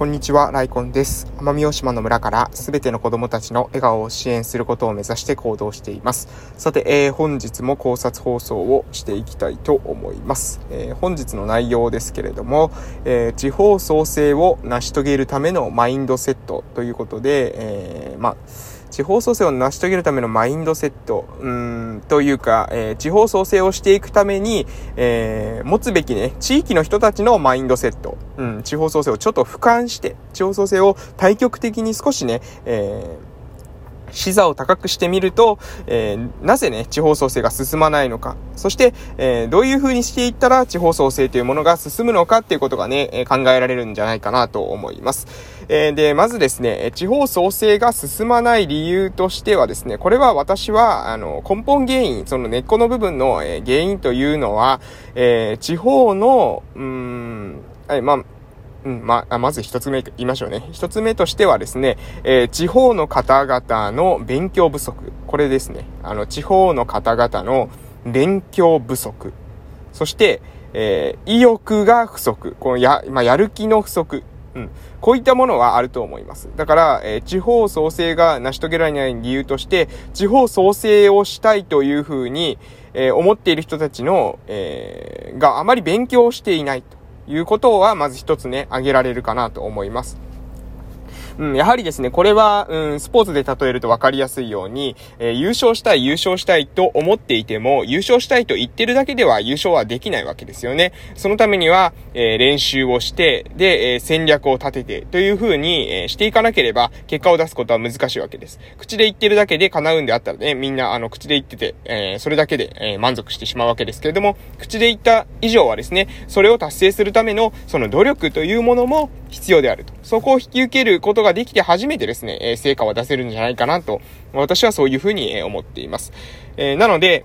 こんにちは、ライコンです。奄美大島の村からすべての子供たちの笑顔を支援することを目指して行動しています。さて、えー、本日も考察放送をしていきたいと思います。えー、本日の内容ですけれども、えー、地方創生を成し遂げるためのマインドセットということで、えまあ地方創生を成し遂げるためのマインドセット、うん、というか、えー、地方創生をしていくために、えー、持つべきね、地域の人たちのマインドセット、うん、地方創生をちょっと俯瞰して、地方創生を対極的に少しね、えー視座を高くしてみると、えー、なぜね、地方創生が進まないのか、そして、えー、どういう風にしていったら地方創生というものが進むのかっていうことがね、え考えられるんじゃないかなと思います。えー、で、まずですね、地方創生が進まない理由としてはですね、これは私は、あの、根本原因、その根っこの部分の、え原因というのは、え地方の、うーん、はい、まあ、うん、まあ、まず一つ目言いましょうね。一つ目としてはですね、えー、地方の方々の勉強不足。これですね。あの、地方の方々の勉強不足。そして、えー、意欲が不足。このや、まあ、やる気の不足。うん。こういったものはあると思います。だから、えー、地方創生が成し遂げられない理由として、地方創生をしたいというふうに、えー、思っている人たちの、えー、があまり勉強していないと。いうことは、まず一つね、挙げられるかなと思います。うん、やはりですね、これは、うん、スポーツで例えると分かりやすいように、えー、優勝したい、優勝したいと思っていても、優勝したいと言ってるだけでは優勝はできないわけですよね。そのためには、えー、練習をして、で、えー、戦略を立てて、という風に、えしていかなければ、結果を出すことは難しいわけです。口で言ってるだけで叶うんであったらね、みんな、あの、口で言ってて、えそれだけで、え満足してしまうわけですけれども、口で言った以上はですね、それを達成するための、その努力というものも必要であると。そこを引き受けることができて初めてですね、え成果は出せるんじゃないかなと、私はそういうふうに思っています。えなので、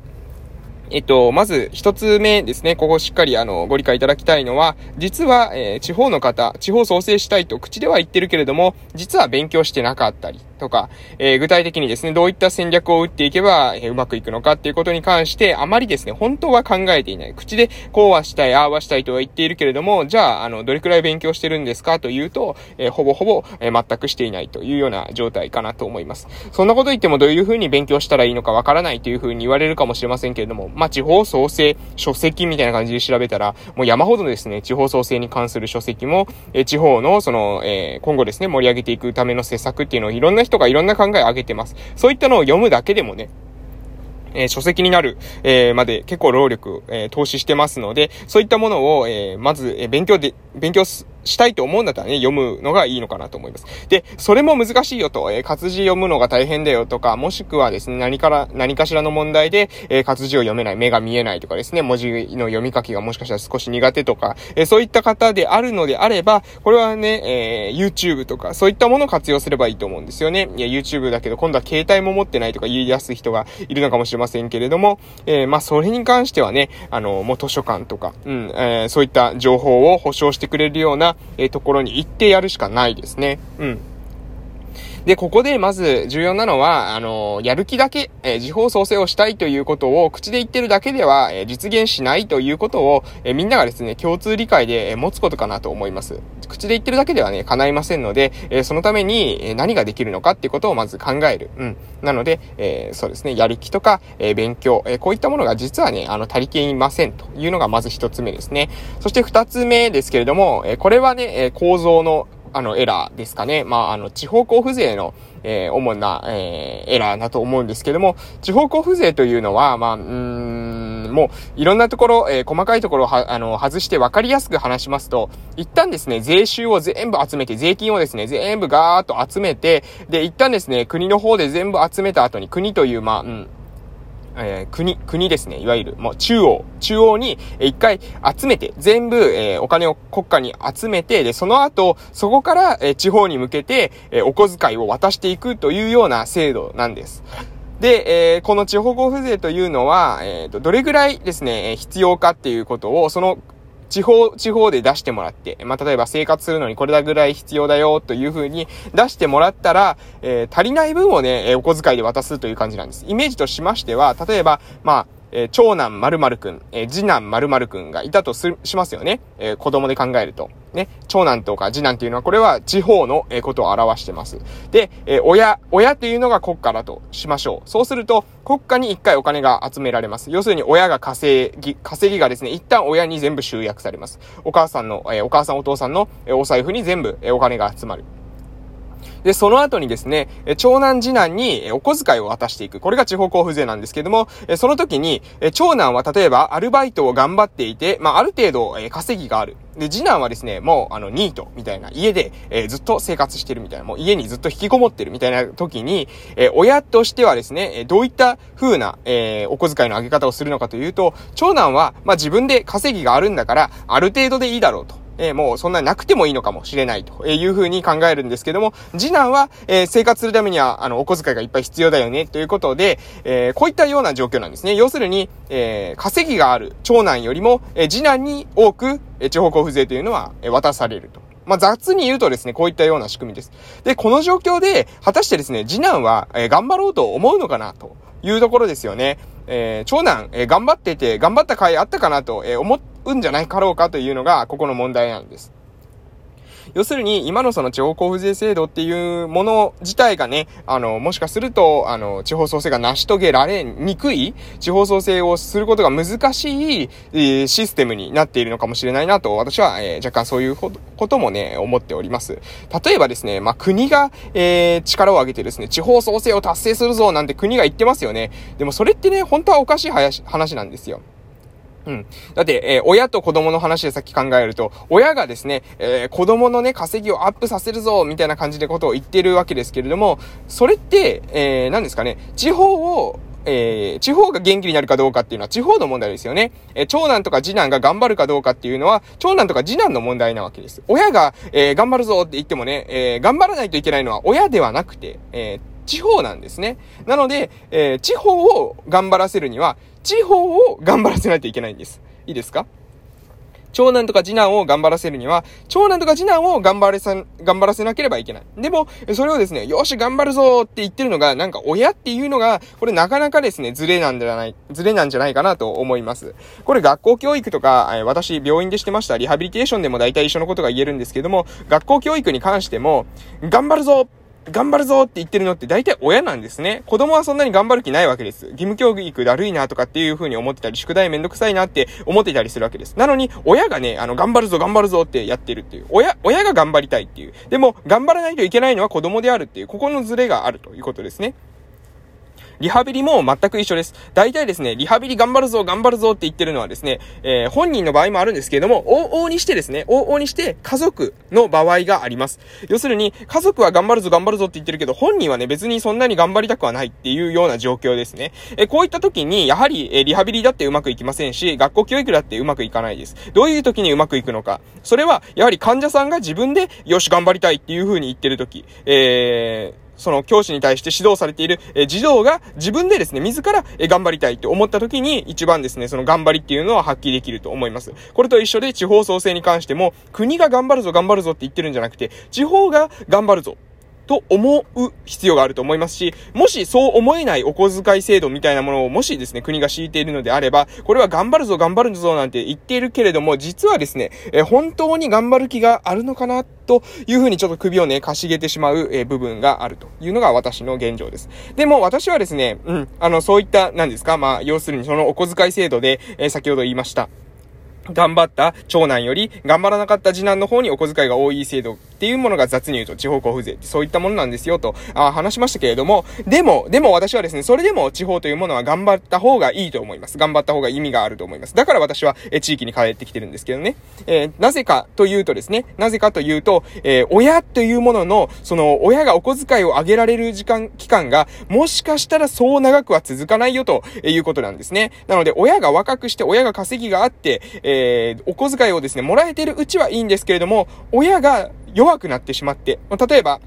えっと、まず一つ目ですね、ここしっかりあの、ご理解いただきたいのは、実は、えー、地方の方、地方創生したいと口では言ってるけれども、実は勉強してなかったりとか、えー、具体的にですね、どういった戦略を打っていけば、えー、うまくいくのかっていうことに関して、あまりですね、本当は考えていない。口で、こうはしたい、ああはしたいとは言っているけれども、じゃあ、あの、どれくらい勉強してるんですか？というと、えほぼほぼ、え全くしていないというような状態かなと思います。そんなこと言ってもどういうふうに勉強したらいいのかわからないというふうに言われるかもしれませんけれども、まあ、地方創生書籍みたいな感じで調べたら、もう山ほどですね、地方創生に関する書籍も、え地方の、その、え、今後ですね、盛り上げていくための施策っていうのをいろんな人がいろんな考えを上げてます。そういったのを読むだけでもね、えー、書籍になる、えー、まで結構労力、えー、投資してますので、そういったものを、えまず、え勉強で、勉強す、したいと思うんだったらね、読むのがいいのかなと思います。で、それも難しいよと、えー、活字読むのが大変だよとか、もしくはですね、何から、何かしらの問題で、えー、活字を読めない、目が見えないとかですね、文字の読み書きがもしかしたら少し苦手とか、えー、そういった方であるのであれば、これはね、えー、YouTube とか、そういったものを活用すればいいと思うんですよね。いや、YouTube だけど、今度は携帯も持ってないとか言いやす人がいるのかもしれませんけれども、え、まあ、それに関してはね、あの、もう図書館とか、うん、え、そういった情報を保証してくれるような、え、ところに行ってやるしかないですね。うん。で、ここでまず重要なのは、あの、やる気だけ、えー、時報創生をしたいということを口で言ってるだけでは、えー、実現しないということを、えー、みんながですね、共通理解で、え持つことかなと思います。口で言ってるだけではね、叶いませんので、えそのために、え何ができるのかっていうことをまず考える。うん。なので、えそうですね、やる気とか、え勉強、えこういったものが実はね、あの、足りていませんというのがまず一つ目ですね。そして二つ目ですけれども、えこれはね、え構造のあの、エラーですかね。まあ、あの、地方交付税の、えー、主な、えー、エラーだと思うんですけども、地方交付税というのは、まあ、うん、もう、いろんなところ、えー、細かいところは、あの、外して分かりやすく話しますと、一旦ですね、税収を全部集めて、税金をですね、全部ガーッと集めて、で、一旦ですね、国の方で全部集めた後に、国という、まあ、うん、えー、国、国ですね。いわゆる、もう中央、中央に、え一回集めて、全部、えー、お金を国家に集めて、で、その後、そこから、え、地方に向けて、えお小遣いを渡していくというような制度なんです。で、えー、この地方交付税というのは、えーと、どれぐらいですね、必要かっていうことを、その地方、地方で出してもらって、まあ、例えば生活するのにこれだぐらい必要だよというふうに出してもらったら、えー、足りない分をね、お小遣いで渡すという感じなんです。イメージとしましては、例えば、まあ、え、長男〇〇くん、え、次男〇〇くんがいたと、しますよね。え、子供で考えると。ね、長男とか次男っていうのは、これは地方の、えことを表してます。で、え親、親っていうのが国家だとしましょう。そうすると、国家に一回お金が集められます。要するに親が稼ぎ、稼ぎがですね、一旦親に全部集約されます。お母さんの、えお母さんお父さんの、えお財布に全部、えお金が集まる。で、その後にですね、長男次男にお小遣いを渡していく。これが地方交付税なんですけども、その時に、長男は例えばアルバイトを頑張っていて、まあ、ある程度稼ぎがある。で、次男はですね、もう、あの、ニートみたいな、家で、えー、ずっと生活してるみたいな、もう家にずっと引きこもってるみたいな時に、えー、親としてはですね、えどういった風な、えー、お小遣いの上げ方をするのかというと、長男は、まあ、自分で稼ぎがあるんだから、ある程度でいいだろうと。えー、もうそんななくてもいいのかもしれないというふうに考えるんですけども、次男は、えー、生活するためには、あの、お小遣いがいっぱい必要だよね、ということで、えー、こういったような状況なんですね。要するに、え、稼ぎがある長男よりも、え、次男に多く、え、地方交付税というのは、え、渡されると。まあ、雑に言うとですね、こういったような仕組みです。で、この状況で、果たしてですね、次男は、え、頑張ろうと思うのかな、というところですよね。え、長男、え、頑張ってて、頑張った甲斐あったかなと、えー、思うんじゃないかろうかというのが、ここの問題なんです。要するに、今のその地方交付税制度っていうもの自体がね、あの、もしかすると、あの、地方創生が成し遂げられにくい、地方創生をすることが難しい、えー、システムになっているのかもしれないなと、私は、えー、若干そういうこともね、思っております。例えばですね、まあ、国が、えー、力を挙げてですね、地方創生を達成するぞなんて国が言ってますよね。でもそれってね、本当はおかしい話なんですよ。うん。だって、えー、親と子供の話でさっき考えると、親がですね、えー、子供のね、稼ぎをアップさせるぞ、みたいな感じでことを言ってるわけですけれども、それって、えー、何ですかね、地方を、えー、地方が元気になるかどうかっていうのは地方の問題ですよね。えー、長男とか次男が頑張るかどうかっていうのは、長男とか次男の問題なわけです。親が、えー、頑張るぞって言ってもね、えー、頑張らないといけないのは親ではなくて、えー、地方なんですね。なので、えー、地方を頑張らせるには、地方を頑張らせないといけないんです。いいですか？長男とか次男を頑張らせるには、長男とか次男を頑張れさ、頑張らせなければいけない。でも、それをですね、よし、頑張るぞって言ってるのが、なんか親っていうのが、これなかなかですね、ズレなんじゃない、ズレなんじゃないかなと思います。これ学校教育とか、私、病院でしてました、リハビリテーションでも大体一緒のことが言えるんですけども、学校教育に関しても、頑張るぞ頑張るぞって言ってるのって大体親なんですね。子供はそんなに頑張る気ないわけです。義務教育だるいなとかっていう風に思ってたり、宿題めんどくさいなって思ってたりするわけです。なのに、親がね、あの、頑張るぞ頑張るぞってやってるっていう。親、親が頑張りたいっていう。でも、頑張らないといけないのは子供であるっていう、ここのズレがあるということですね。リハビリも全く一緒です。大体ですね、リハビリ頑張るぞ、頑張るぞって言ってるのはですね、えー、本人の場合もあるんですけれども、往々にしてですね、往々にして家族の場合があります。要するに、家族は頑張るぞ、頑張るぞって言ってるけど、本人はね、別にそんなに頑張りたくはないっていうような状況ですね。えー、こういった時に、やはり、えー、リハビリだってうまくいきませんし、学校教育だってうまくいかないです。どういう時にうまくいくのか。それは、やはり患者さんが自分で、よし、頑張りたいっていう風に言ってる時、えー、その教師に対して指導されている、え児童が自分でですね、自ら、え頑張りたいと思った時に一番ですね、その頑張りっていうのは発揮できると思います。これと一緒で地方創生に関しても、国が頑張るぞ頑張るぞって言ってるんじゃなくて、地方が頑張るぞ。と思う必要があると思いますし、もしそう思えないお小遣い制度みたいなものをもしですね、国が敷いているのであれば、これは頑張るぞ頑張るぞなんて言っているけれども、実はですね、え本当に頑張る気があるのかなというふうにちょっと首をね、かしげてしまう、え部分があるというのが私の現状です。でも私はですね、うん、あの、そういった、何ですか、まあ、要するにそのお小遣い制度で、え先ほど言いました。頑張った長男より頑張らなかった次男の方にお小遣いが多い制度っていうものが雑に言うと地方交付税ってそういったものなんですよとあ話しましたけれども、でも、でも私はですね、それでも地方というものは頑張った方がいいと思います。頑張った方が意味があると思います。だから私はえ地域に帰ってきてるんですけどね。えー、なぜかというとですね、なぜかというと、えー、親というものの、その親がお小遣いを上げられる時間、期間がもしかしたらそう長くは続かないよということなんですね。なので親が若くして親が稼ぎがあって、えーえー、お小遣いをですね、もらえてるうちはいいんですけれども、親が弱くなってしまって、例えば、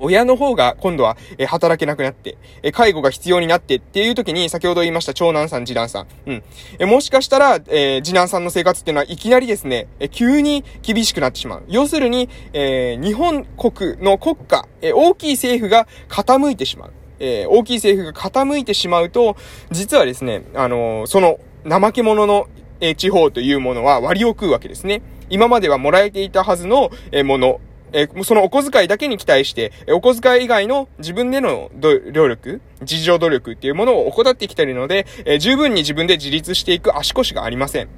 親の方が今度は、え働けなくなって、え介護が必要になってっていう時に、先ほど言いました長男さん、次男さん。うん。えもしかしたら、えー、次男さんの生活っていうのはいきなりですね、え急に厳しくなってしまう。要するに、えー、日本国の国家、え大きい政府が傾いてしまう。えー、大きい政府が傾いてしまうと、実はですね、あの、その、怠け者の、え、地方というものは割を食うわけですね。今まではもらえていたはずの、え、もの、え、そのお小遣いだけに期待して、お小遣い以外の自分での努力、自助努力っていうものを怠ってきているので、え、十分に自分で自立していく足腰がありません。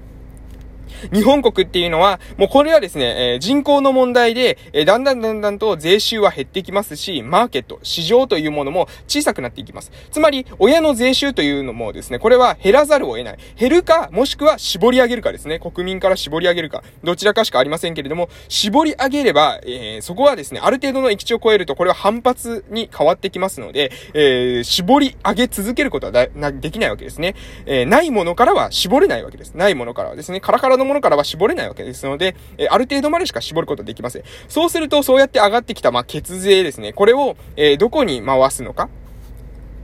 日本国っていうのは、もうこれはですね、えー、人口の問題で、えー、だんだんだんだんと税収は減ってきますし、マーケット、市場というものも小さくなっていきます。つまり、親の税収というのもですね、これは減らざるを得ない。減るか、もしくは絞り上げるかですね。国民から絞り上げるか、どちらかしかありませんけれども、絞り上げれば、えー、そこはですね、ある程度の域値を超えると、これは反発に変わってきますので、えー、絞り上げ続けることはだなできないわけですね。えー、ないものからは絞れないわけです。ないものからはですね、カラカラのものからは絞れないわけですので、えある程度までしか絞ることできません。そうすると、そうやって上がってきた、まあ、血税ですね。これを、えどこに回すのか。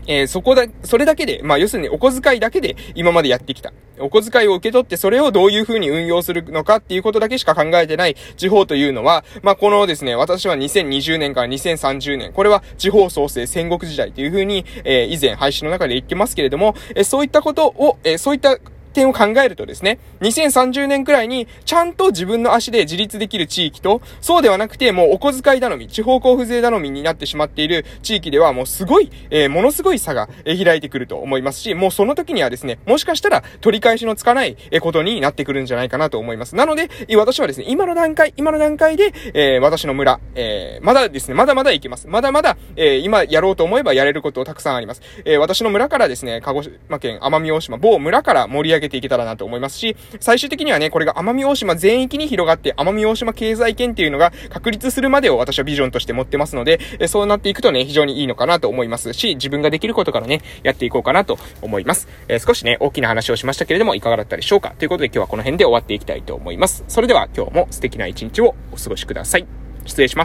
えー、そこだ、それだけで、まあ、要するにお小遣いだけで今までやってきた。お小遣いを受け取ってそれをどういう風に運用するのかっていうことだけしか考えてない地方というのは、まあ、このですね、私は2020年から2030年、これは地方創生戦国時代という風に、えー、以前配信の中で言ってますけれども、えー、そういったことを、えそういった点を考えるとですね、2030年くらいにちゃんと自分の足で自立できる地域と、そうではなくてもうお小遣い頼み、地方交付税頼みになってしまっている地域ではもうすごい、えー、ものすごい差が、えー、開いてくると思いますし、もうその時にはですね、もしかしたら取り返しのつかない、えー、ことになってくるんじゃないかなと思います。なので、私はですね、今の段階、今の段階で、えー、私の村、えー、まだですね、まだまだ行けます。まだまだ、えー、今やろうと思えばやれることたくさんあります。えー、私の村からですね、鹿児島県奄美大島、某村から盛り上げていけたらなと思います。ますし、最終的にはね、これが奄美大島全域に広がって、奄美大島経済圏っていうのが確立するまでを私はビジョンとして持ってますので、えそうなっていくとね、非常にいいのかなと思いますし、自分ができることからね、やっていこうかなと思います。えー、少しね、大きな話をしましたけれども、いかがだったでしょうか？ということで今日はこの辺で終わっていきたいと思います。それでは今日も素敵な一日をお過ごしください。失礼します。